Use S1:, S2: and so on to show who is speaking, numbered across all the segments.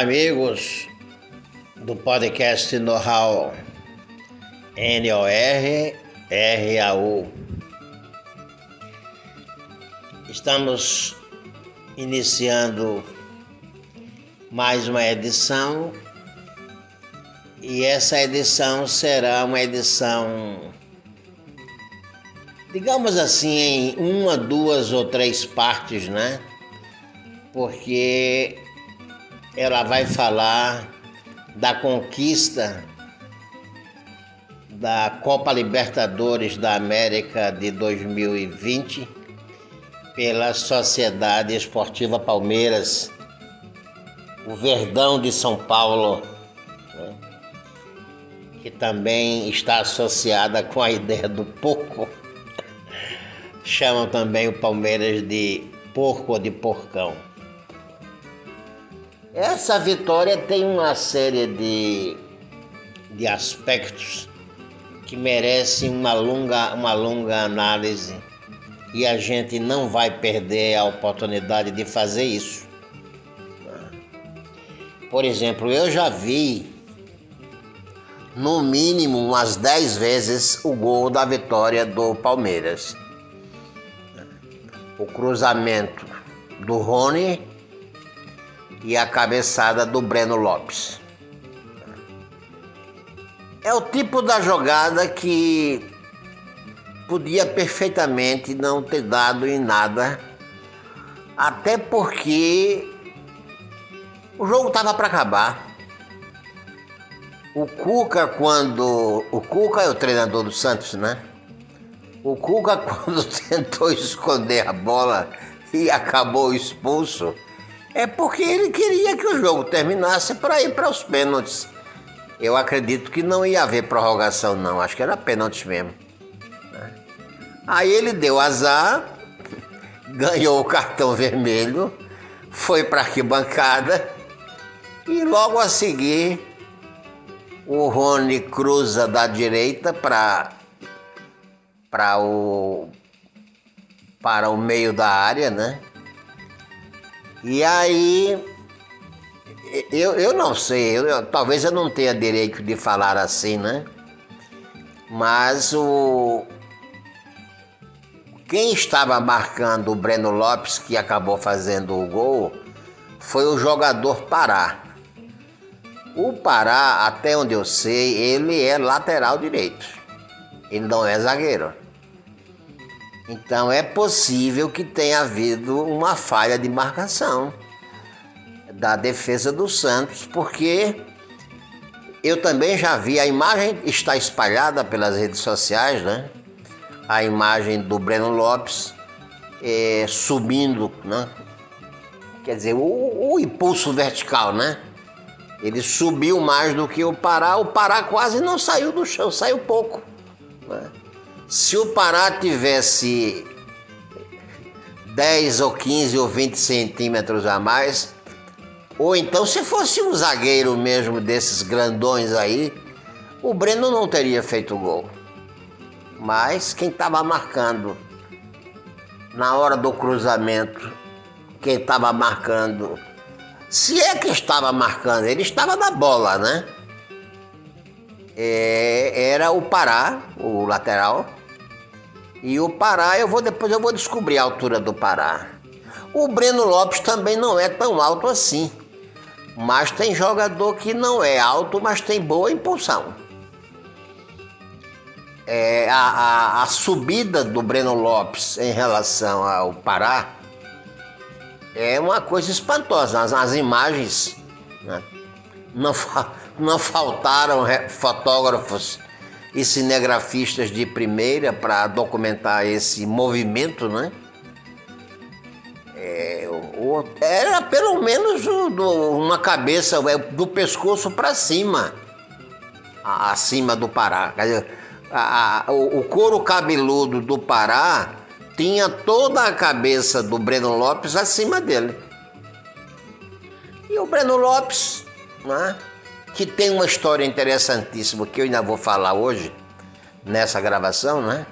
S1: Amigos do podcast Know-How N-O-R-R-A-U. Estamos iniciando mais uma edição e essa edição será uma edição, digamos assim, em uma, duas ou três partes, né? Porque ela vai falar da conquista da Copa Libertadores da América de 2020 pela Sociedade Esportiva Palmeiras, o Verdão de São Paulo, né? que também está associada com a ideia do porco. Chamam também o Palmeiras de porco ou de porcão. Essa vitória tem uma série de, de aspectos que merecem uma longa, uma longa análise e a gente não vai perder a oportunidade de fazer isso. Por exemplo, eu já vi no mínimo umas 10 vezes o gol da vitória do Palmeiras. O cruzamento do Rony e a cabeçada do Breno Lopes. É o tipo da jogada que podia perfeitamente não ter dado em nada, até porque o jogo estava para acabar. O Cuca, quando. O Cuca é o treinador do Santos, né? O Cuca, quando tentou esconder a bola e acabou expulso, é porque ele queria que o jogo terminasse para ir para os pênaltis. Eu acredito que não ia haver prorrogação, não. Acho que era pênalti mesmo. Aí ele deu azar, ganhou o cartão vermelho, foi para a arquibancada e logo a seguir o Rony cruza da direita para para o para o meio da área, né? E aí, eu, eu não sei, eu, talvez eu não tenha direito de falar assim, né? Mas o. Quem estava marcando o Breno Lopes, que acabou fazendo o gol, foi o jogador Pará. O Pará, até onde eu sei, ele é lateral direito. Ele não é zagueiro. Então é possível que tenha havido uma falha de marcação da defesa do Santos, porque eu também já vi a imagem está espalhada pelas redes sociais, né? A imagem do Breno Lopes é, subindo, né? Quer dizer, o, o impulso vertical, né? Ele subiu mais do que o Pará. O Pará quase não saiu do chão, saiu pouco. Né? Se o Pará tivesse 10 ou 15 ou 20 centímetros a mais, ou então se fosse um zagueiro mesmo desses grandões aí, o Breno não teria feito gol. Mas quem estava marcando na hora do cruzamento, quem estava marcando, se é que estava marcando, ele estava na bola, né? É, era o Pará, o lateral, e o Pará, eu vou depois eu vou descobrir a altura do Pará. O Breno Lopes também não é tão alto assim. Mas tem jogador que não é alto, mas tem boa impulsão. É, a, a, a, subida do Breno Lopes em relação ao Pará é uma coisa espantosa. As, as imagens né? não, não faltaram fotógrafos e cinegrafistas de primeira para documentar esse movimento, né? É, o, era pelo menos o, do, uma cabeça é, do pescoço para cima, acima do Pará. A, a, o, o couro cabeludo do Pará tinha toda a cabeça do Breno Lopes acima dele. E o Breno Lopes, né? Que tem uma história interessantíssima que eu ainda vou falar hoje, nessa gravação, né?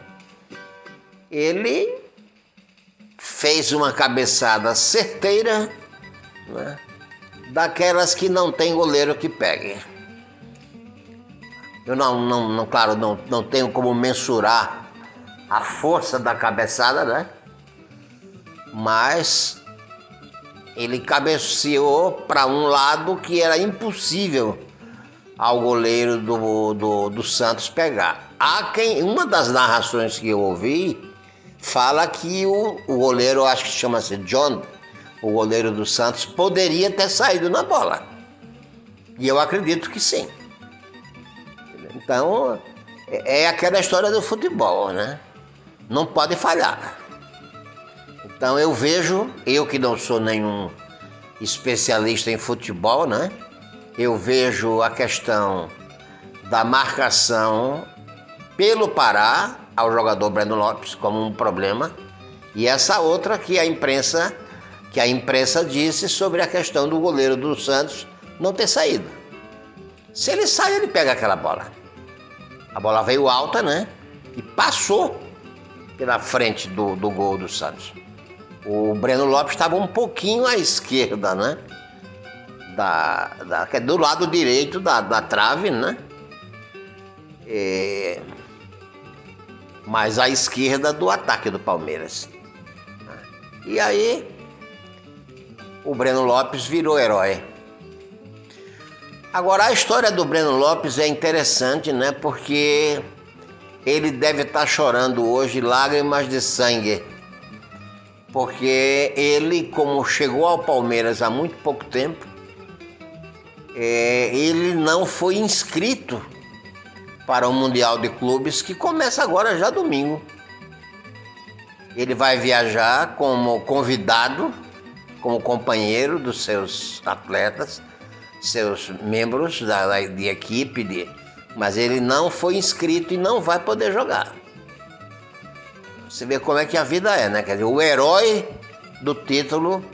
S1: Ele fez uma cabeçada certeira, né? daquelas que não tem goleiro que pegue. Eu não, não, não claro, não, não tenho como mensurar a força da cabeçada, né? Mas ele cabeceou para um lado que era impossível ao goleiro do, do, do Santos pegar. Há quem, uma das narrações que eu ouvi fala que o, o goleiro, acho que chama-se John, o goleiro do Santos, poderia ter saído na bola. E eu acredito que sim. Então, é, é aquela história do futebol, né? Não pode falhar. Então eu vejo, eu que não sou nenhum especialista em futebol, né? Eu vejo a questão da marcação pelo Pará ao jogador Breno Lopes como um problema e essa outra que a imprensa que a imprensa disse sobre a questão do goleiro do Santos não ter saído. Se ele sai, ele pega aquela bola. A bola veio alta, né? E passou pela frente do, do gol do Santos. O Breno Lopes estava um pouquinho à esquerda, né? Da, da, é do lado direito da, da trave, né? É, mas à esquerda do ataque do Palmeiras. E aí o Breno Lopes virou herói. Agora a história do Breno Lopes é interessante, né? Porque ele deve estar tá chorando hoje lágrimas de sangue. Porque ele, como chegou ao Palmeiras há muito pouco tempo, é, ele não foi inscrito para o Mundial de Clubes que começa agora já domingo. Ele vai viajar como convidado como companheiro dos seus atletas, seus membros da, da de equipe, de, mas ele não foi inscrito e não vai poder jogar. Você vê como é que a vida é, né? Quer dizer, o herói do título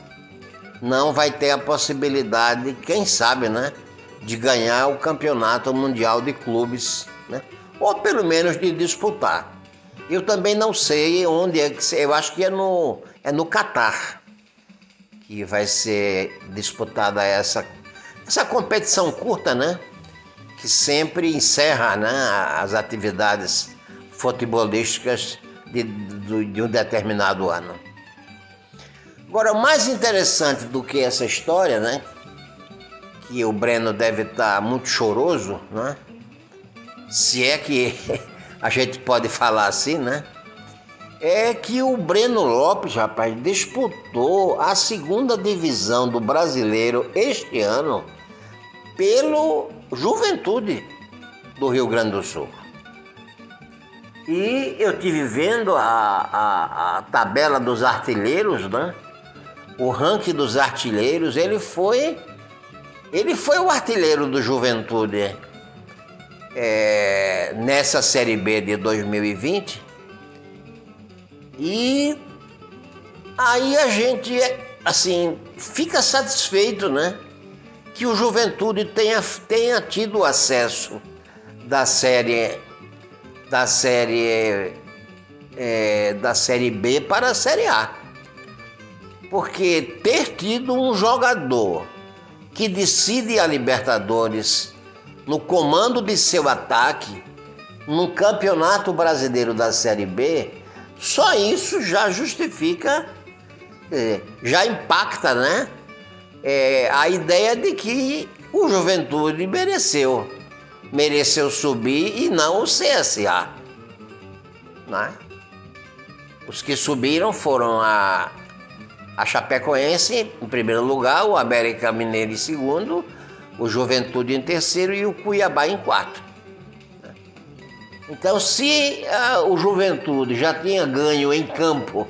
S1: não vai ter a possibilidade, quem sabe, né? De ganhar o campeonato mundial de clubes, né? Ou pelo menos de disputar. Eu também não sei onde é que. Eu acho que é no, é no Catar que vai ser disputada essa, essa competição curta, né? Que sempre encerra né, as atividades futebolísticas de, de, de um determinado ano. Agora, mais interessante do que essa história, né? Que o Breno deve estar muito choroso, né? Se é que a gente pode falar assim, né? é que o Breno Lopes, rapaz, disputou a segunda divisão do brasileiro este ano pelo Juventude do Rio Grande do Sul. E eu tive vendo a, a, a tabela dos artilheiros, né? O ranking dos artilheiros, ele foi ele foi o artilheiro do Juventude é, nessa Série B de 2020 e aí a gente, assim, fica satisfeito, né? Que o Juventude tenha, tenha tido acesso da série da série é, da série B para a série A. Porque ter tido um jogador que decide a Libertadores no comando de seu ataque no Campeonato Brasileiro da Série B só isso já justifica, já impacta, né? É, a ideia de que o Juventude mereceu, mereceu subir e não o CSA. Né? Os que subiram foram a, a Chapecoense em primeiro lugar, o América Mineiro em segundo, o Juventude em terceiro e o Cuiabá em quarto. Então, se uh, o Juventude já tinha ganho em campo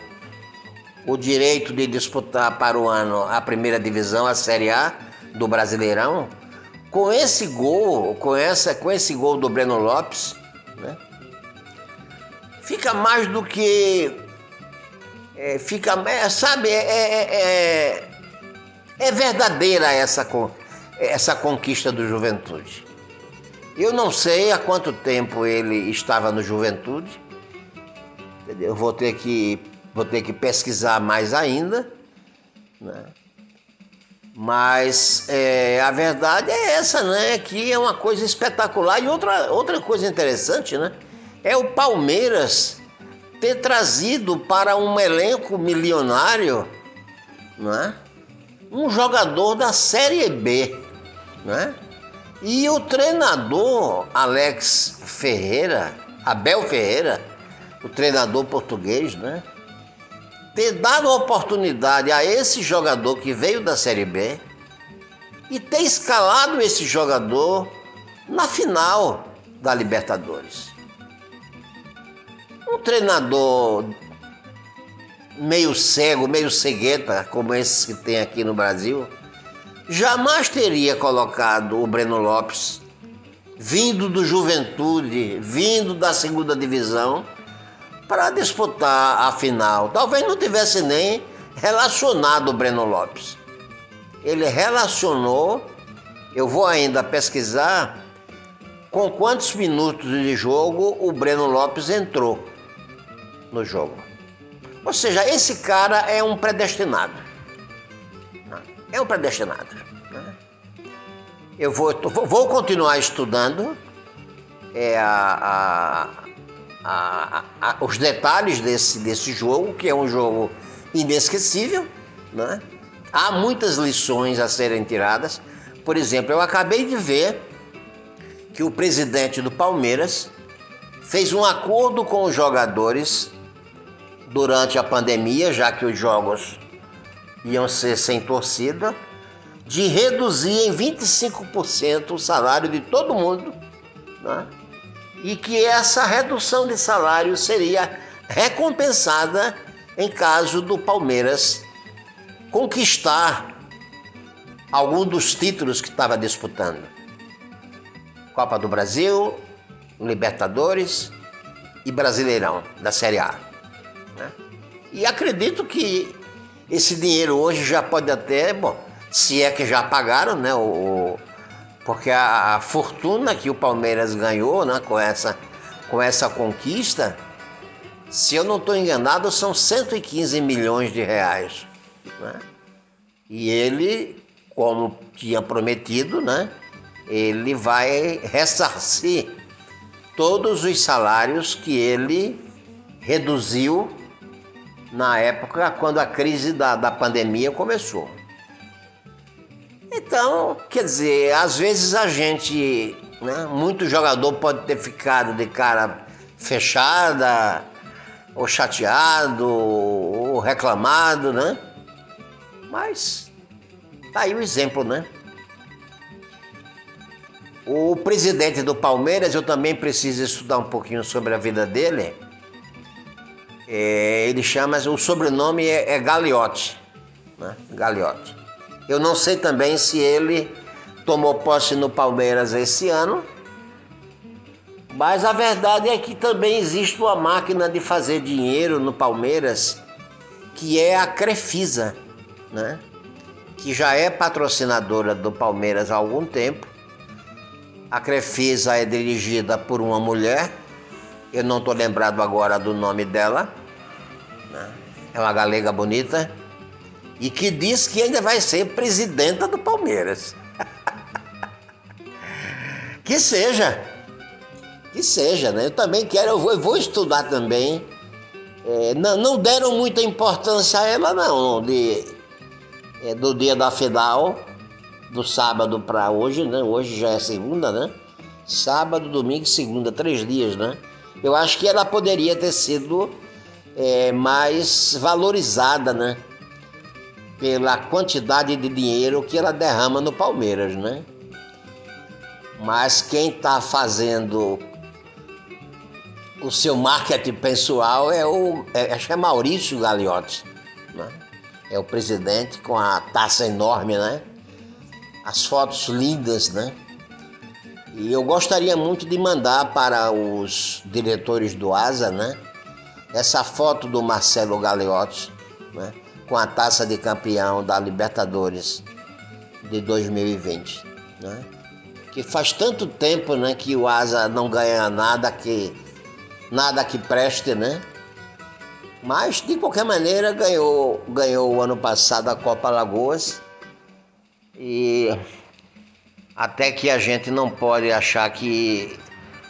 S1: o direito de disputar para o ano a primeira divisão, a Série A do Brasileirão, com esse gol, com, essa, com esse gol do Breno Lopes, né, fica mais do que. É, fica, é, sabe, é, é, é, é verdadeira essa, essa conquista do Juventude. Eu não sei há quanto tempo ele estava no Juventude. Eu vou ter que, vou ter que pesquisar mais ainda. Né? Mas é, a verdade é essa, né? Que é uma coisa espetacular. E outra, outra coisa interessante, né? É o Palmeiras ter trazido para um elenco milionário né? um jogador da Série B. Né? E o treinador Alex Ferreira, Abel Ferreira, o treinador português, né? ter dado oportunidade a esse jogador que veio da Série B e ter escalado esse jogador na final da Libertadores. Um treinador meio cego, meio cegueta, como esses que tem aqui no Brasil, jamais teria colocado o Breno Lopes, vindo do Juventude, vindo da segunda divisão, para disputar a final. Talvez não tivesse nem relacionado o Breno Lopes. Ele relacionou, eu vou ainda pesquisar com quantos minutos de jogo o Breno Lopes entrou no jogo. Ou seja, esse cara é um predestinado. É um predestinado. Eu vou, vou continuar estudando é, a, a, a, os detalhes desse, desse jogo, que é um jogo inesquecível. Né? Há muitas lições a serem tiradas. Por exemplo, eu acabei de ver que o presidente do Palmeiras fez um acordo com os jogadores durante a pandemia, já que os jogos iam ser sem torcida, de reduzir em 25% o salário de todo mundo, né? e que essa redução de salário seria recompensada em caso do Palmeiras conquistar algum dos títulos que estava disputando. Copa do Brasil, Libertadores e Brasileirão da Série A. E acredito que esse dinheiro hoje já pode até, bom, se é que já pagaram, né? O, porque a, a fortuna que o Palmeiras ganhou né, com, essa, com essa conquista, se eu não estou enganado, são 115 milhões de reais. Né? E ele, como tinha prometido, né, ele vai ressarcir todos os salários que ele reduziu na época quando a crise da, da pandemia começou. Então, quer dizer, às vezes a gente, né, muito jogador pode ter ficado de cara fechada, ou chateado, ou reclamado, né? Mas tá aí o exemplo, né? O presidente do Palmeiras, eu também preciso estudar um pouquinho sobre a vida dele. É, ele chama, o sobrenome é, é Gagliotti, né? Eu não sei também se ele tomou posse no Palmeiras esse ano, mas a verdade é que também existe uma máquina de fazer dinheiro no Palmeiras, que é a Crefisa, né? que já é patrocinadora do Palmeiras há algum tempo. A Crefisa é dirigida por uma mulher, eu não estou lembrado agora do nome dela? É uma galega bonita e que diz que ainda vai ser presidenta do Palmeiras. que seja, que seja, né? Eu também quero, eu vou, eu vou estudar também. É, não, não, deram muita importância a ela, não, de, é, do dia da final, do sábado para hoje, né? Hoje já é segunda, né? Sábado, domingo segunda, três dias, né? Eu acho que ela poderia ter sido é, mais valorizada, né? pela quantidade de dinheiro que ela derrama no Palmeiras, né? Mas quem está fazendo o seu marketing pessoal é o é, acho que é Maurício Gagliotti, né? É o presidente com a taça enorme, né? As fotos lindas, né? E eu gostaria muito de mandar para os diretores do ASA, né? Essa foto do Marcelo Gagliotti, né? com a taça de campeão da Libertadores de 2020. Né? Que faz tanto tempo né, que o Asa não ganha nada que, nada que preste, né? Mas, de qualquer maneira, ganhou, ganhou o ano passado a Copa Lagoas E até que a gente não pode achar que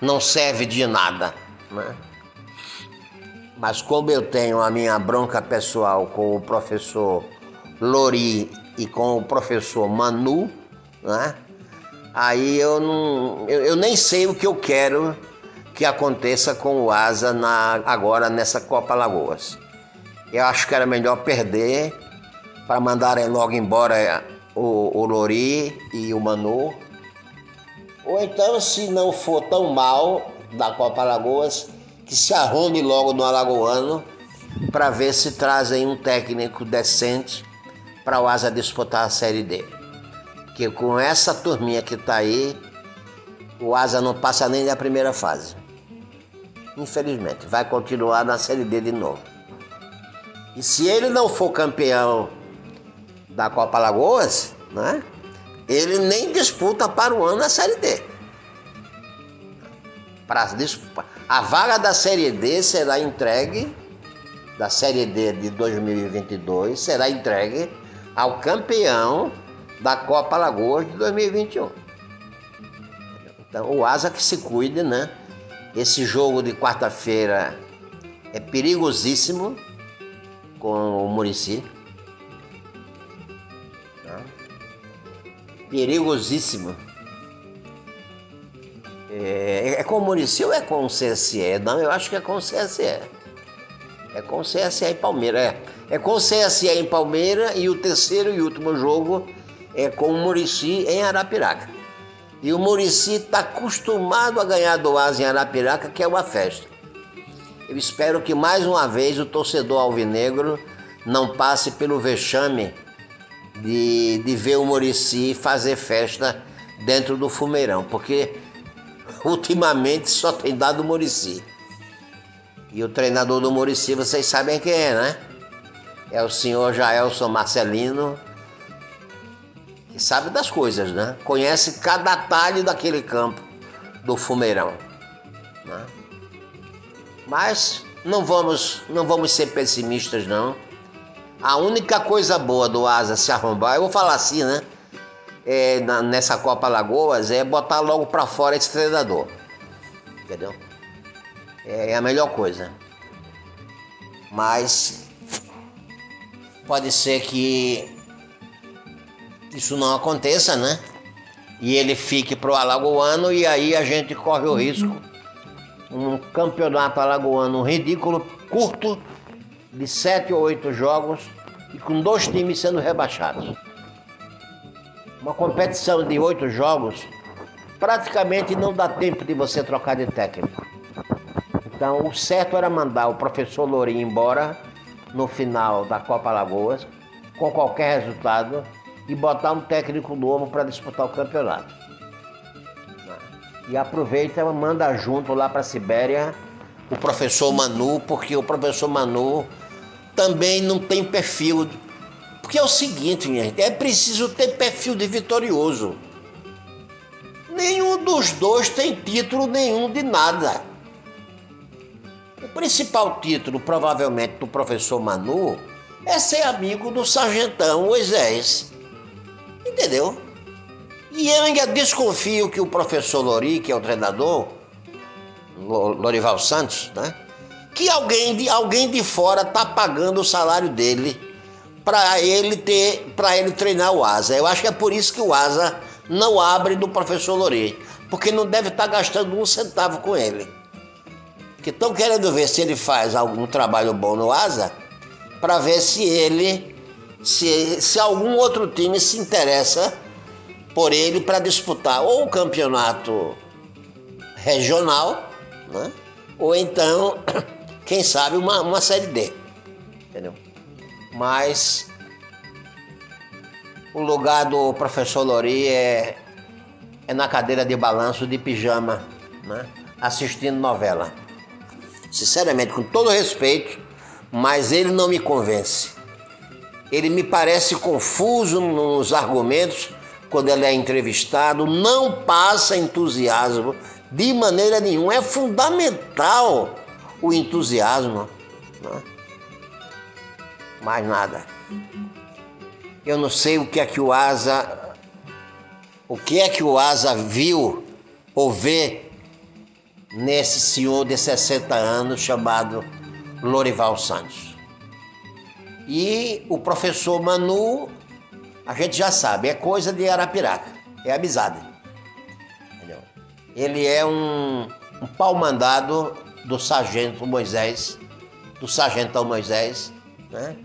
S1: não serve de nada, né? Mas como eu tenho a minha bronca pessoal com o professor Lori e com o professor Manu, né? Aí eu não, eu, eu nem sei o que eu quero que aconteça com o Asa na, agora nessa Copa Lagoas. Eu acho que era melhor perder para mandarem logo embora o, o Lori e o Manu. Ou então, se não for tão mal da Copa Lagoas, que se arrume logo no Alagoano para ver se trazem um técnico decente para o Asa disputar a Série D. Porque com essa turminha que está aí, o Asa não passa nem da primeira fase. Infelizmente, vai continuar na Série D de novo. E se ele não for campeão da Copa Lagoas, né? Ele nem disputa para o ano a Série D. Para a vaga da Série D será entregue da Série D de 2022 será entregue ao campeão da Copa Lagoas de 2021. Então, o Asa que se cuide, né? Esse jogo de quarta-feira é perigosíssimo com o Murici. perigosíssimo. É, é com o Murici ou é com o CSE? Não, eu acho que é com o CSE. É com o CSE em Palmeira. É, é com o CSE em Palmeira e o terceiro e último jogo é com o Murici em Arapiraca. E o Murici está acostumado a ganhar do Asa em Arapiraca, que é uma festa. Eu espero que mais uma vez o torcedor alvinegro não passe pelo vexame de, de ver o Murici fazer festa dentro do fumeirão, porque ultimamente só tem dado o Murici. E o treinador do Murici, vocês sabem quem é, né? É o senhor Jaelson Marcelino, que sabe das coisas, né? Conhece cada atalho daquele campo do fumeirão. Né? Mas não vamos, não vamos ser pessimistas, não. A única coisa boa do Asa se arrombar, eu vou falar assim, né? É, na, nessa Copa Lagoas é botar logo para fora esse treinador. Entendeu? É, é a melhor coisa. Mas pode ser que isso não aconteça, né? E ele fique pro Alagoano e aí a gente corre o risco um campeonato alagoano ridículo, curto, de sete ou oito jogos e com dois times sendo rebaixados. Uma competição de oito jogos praticamente não dá tempo de você trocar de técnico. Então o certo era mandar o professor Lourinho embora no final da Copa Lagoas, com qualquer resultado, e botar um técnico novo para disputar o campeonato. E aproveita e manda junto lá para a Sibéria o professor Manu, porque o professor Manu também não tem perfil. Porque é o seguinte, minha gente, é preciso ter perfil de vitorioso. Nenhum dos dois tem título nenhum de nada. O principal título, provavelmente, do professor Manu é ser amigo do sargentão Moisés. Entendeu? E eu ainda desconfio que o professor Lori, que é o treinador, Lorival Santos, né? que alguém de, alguém de fora tá pagando o salário dele para ele ter para ele treinar o Asa. Eu acho que é por isso que o Asa não abre do professor Lorê, porque não deve estar tá gastando um centavo com ele. Que estão querendo ver se ele faz algum trabalho bom no Asa, para ver se ele se, se algum outro time se interessa por ele para disputar ou o campeonato regional, né? ou então quem sabe uma, uma série D. Entendeu? Mas o lugar do professor Lori é, é na cadeira de balanço de pijama, né? assistindo novela. Sinceramente, com todo respeito, mas ele não me convence. Ele me parece confuso nos argumentos quando ele é entrevistado, não passa entusiasmo de maneira nenhuma. É fundamental o entusiasmo. Né? Mais nada. Eu não sei o que é que o Asa o que é que o Asa viu ou vê nesse senhor de 60 anos chamado Lorival Santos. E o professor Manu, a gente já sabe, é coisa de Arapiraca, é amizade. Entendeu? Ele é um, um pau-mandado do sargento Moisés, do sargentão Moisés, né?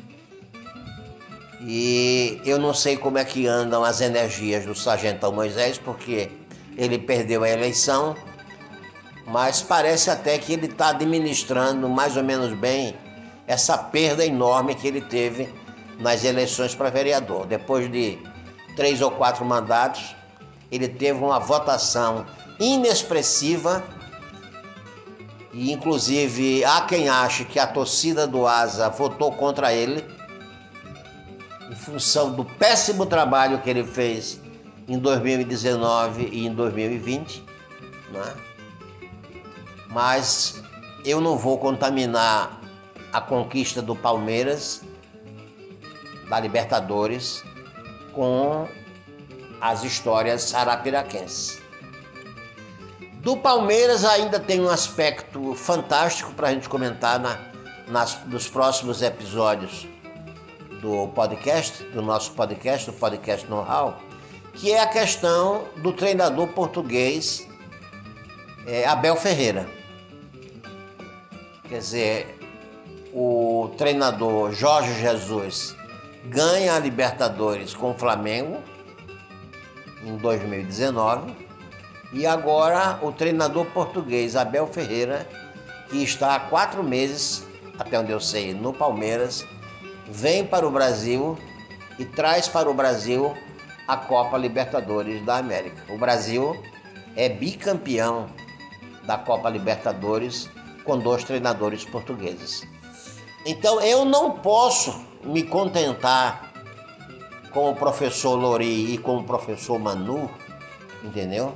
S1: E eu não sei como é que andam as energias do sargentão Moisés, porque ele perdeu a eleição, mas parece até que ele está administrando mais ou menos bem essa perda enorme que ele teve nas eleições para vereador. Depois de três ou quatro mandatos, ele teve uma votação inexpressiva e inclusive há quem ache que a torcida do Asa votou contra ele em função do péssimo trabalho que ele fez em 2019 e em 2020, né? mas eu não vou contaminar a conquista do Palmeiras, da Libertadores, com as histórias arapiraquenses. Do Palmeiras ainda tem um aspecto fantástico para a gente comentar na, nas, nos próximos episódios do podcast, do nosso podcast, do podcast Know-How, que é a questão do treinador português é, Abel Ferreira. Quer dizer, o treinador Jorge Jesus ganha a Libertadores com o Flamengo em 2019 e agora o treinador português Abel Ferreira, que está há quatro meses, até onde eu sei, no Palmeiras, vem para o Brasil e traz para o Brasil a Copa Libertadores da América. O Brasil é bicampeão da Copa Libertadores com dois treinadores portugueses. Então eu não posso me contentar com o professor Lori e com o professor Manu, entendeu?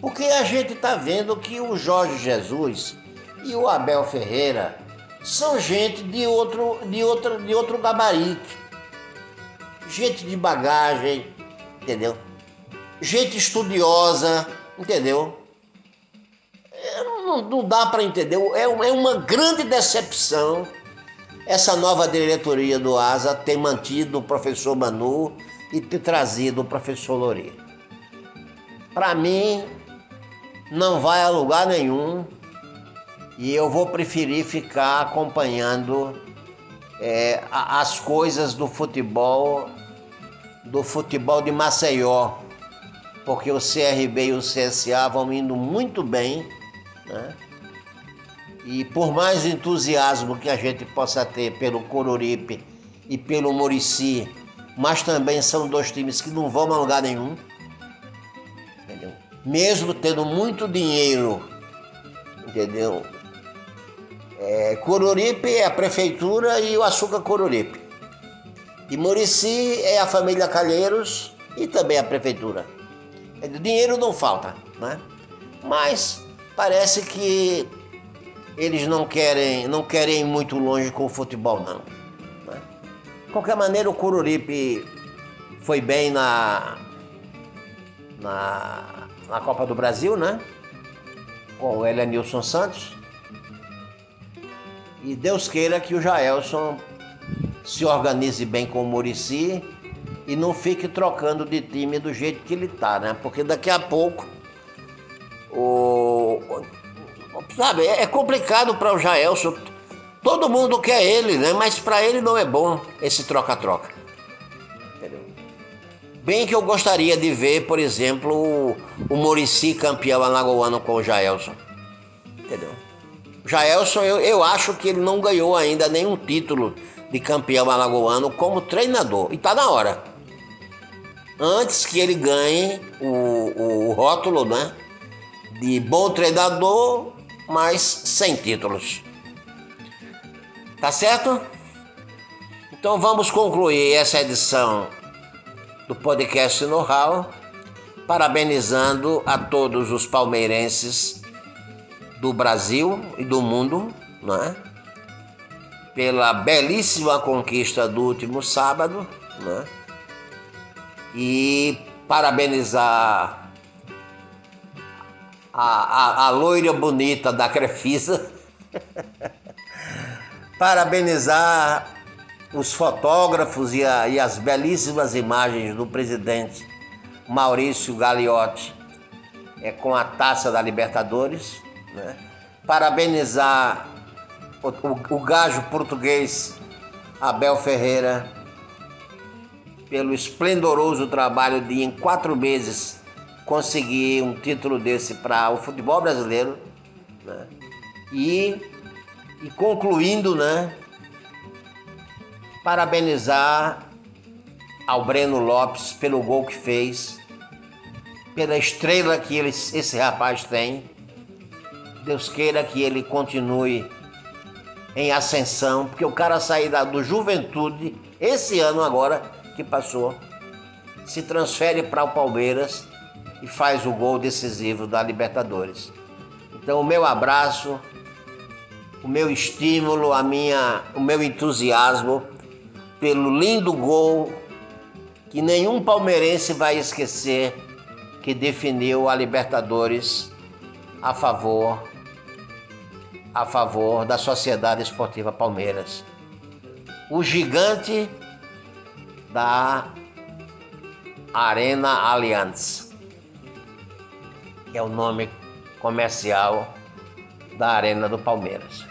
S1: Porque a gente está vendo que o Jorge Jesus e o Abel Ferreira são gente de outro, de outro, de outro gabarito. Gente de bagagem, entendeu? Gente estudiosa, entendeu? não, não dá para entender. É, é uma grande decepção essa nova diretoria do ASA ter mantido o professor Manu e ter trazido o professor Lori. Para mim, não vai a lugar nenhum e eu vou preferir ficar acompanhando é, as coisas do futebol, do futebol de Maceió, porque o CRB e o CSA vão indo muito bem né? E por mais entusiasmo que a gente possa ter pelo Coruripe e pelo Murici, mas também são dois times que não vão a lugar nenhum. Entendeu? Mesmo tendo muito dinheiro, entendeu? É, Coruripe é a prefeitura e o Açúcar Coruripe. E Murici é a família Calheiros e também a prefeitura. Dinheiro não falta, né? Mas parece que eles não querem, não querem ir muito longe com o futebol, não. Né? De qualquer maneira, o Cururipe foi bem na, na, na Copa do Brasil, né? Com o Elenilson Santos. E Deus queira que o Jaelson se organize bem com o Murici e não fique trocando de time do jeito que ele tá, né? Porque daqui a pouco o, sabe, é complicado para o Jaelson. Todo mundo quer ele, né? Mas para ele não é bom esse troca-troca. Bem que eu gostaria de ver, por exemplo, o, o Murici campeão alagoano com o Jaelson. Entendeu? Jaelson, eu, eu acho que ele não ganhou ainda nenhum título de campeão alagoano como treinador. E tá na hora. Antes que ele ganhe o, o rótulo, né? de bom treinador, mas sem títulos. Tá certo? Então vamos concluir essa edição do podcast Know-How, parabenizando a todos os palmeirenses do Brasil e do mundo, né? pela belíssima conquista do último sábado, né? e parabenizar a, a, a loira bonita da Crefisa, parabenizar os fotógrafos e, a, e, as belíssimas imagens do presidente Maurício Gagliotti é, com a taça da Libertadores, né? parabenizar o, o, o gajo português Abel Ferreira pelo esplendoroso trabalho de em quatro meses conseguir um título desse para o futebol brasileiro né? e, e concluindo, né? Parabenizar ao Breno Lopes pelo gol que fez, pela estrela que ele, esse rapaz tem. Deus queira que ele continue em ascensão, porque o cara sair da, do Juventude esse ano agora que passou, se transfere para o Palmeiras e faz o gol decisivo da Libertadores. Então, o meu abraço, o meu estímulo, a minha, o meu entusiasmo pelo lindo gol que nenhum palmeirense vai esquecer que definiu a Libertadores a favor a favor da Sociedade Esportiva Palmeiras. O gigante da Arena Allianz, que é o nome comercial da Arena do Palmeiras.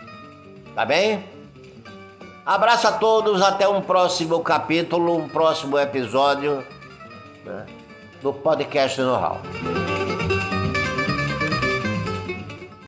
S1: Tá bem? Abraço a todos, até um próximo capítulo, um próximo episódio né, do podcast Know How.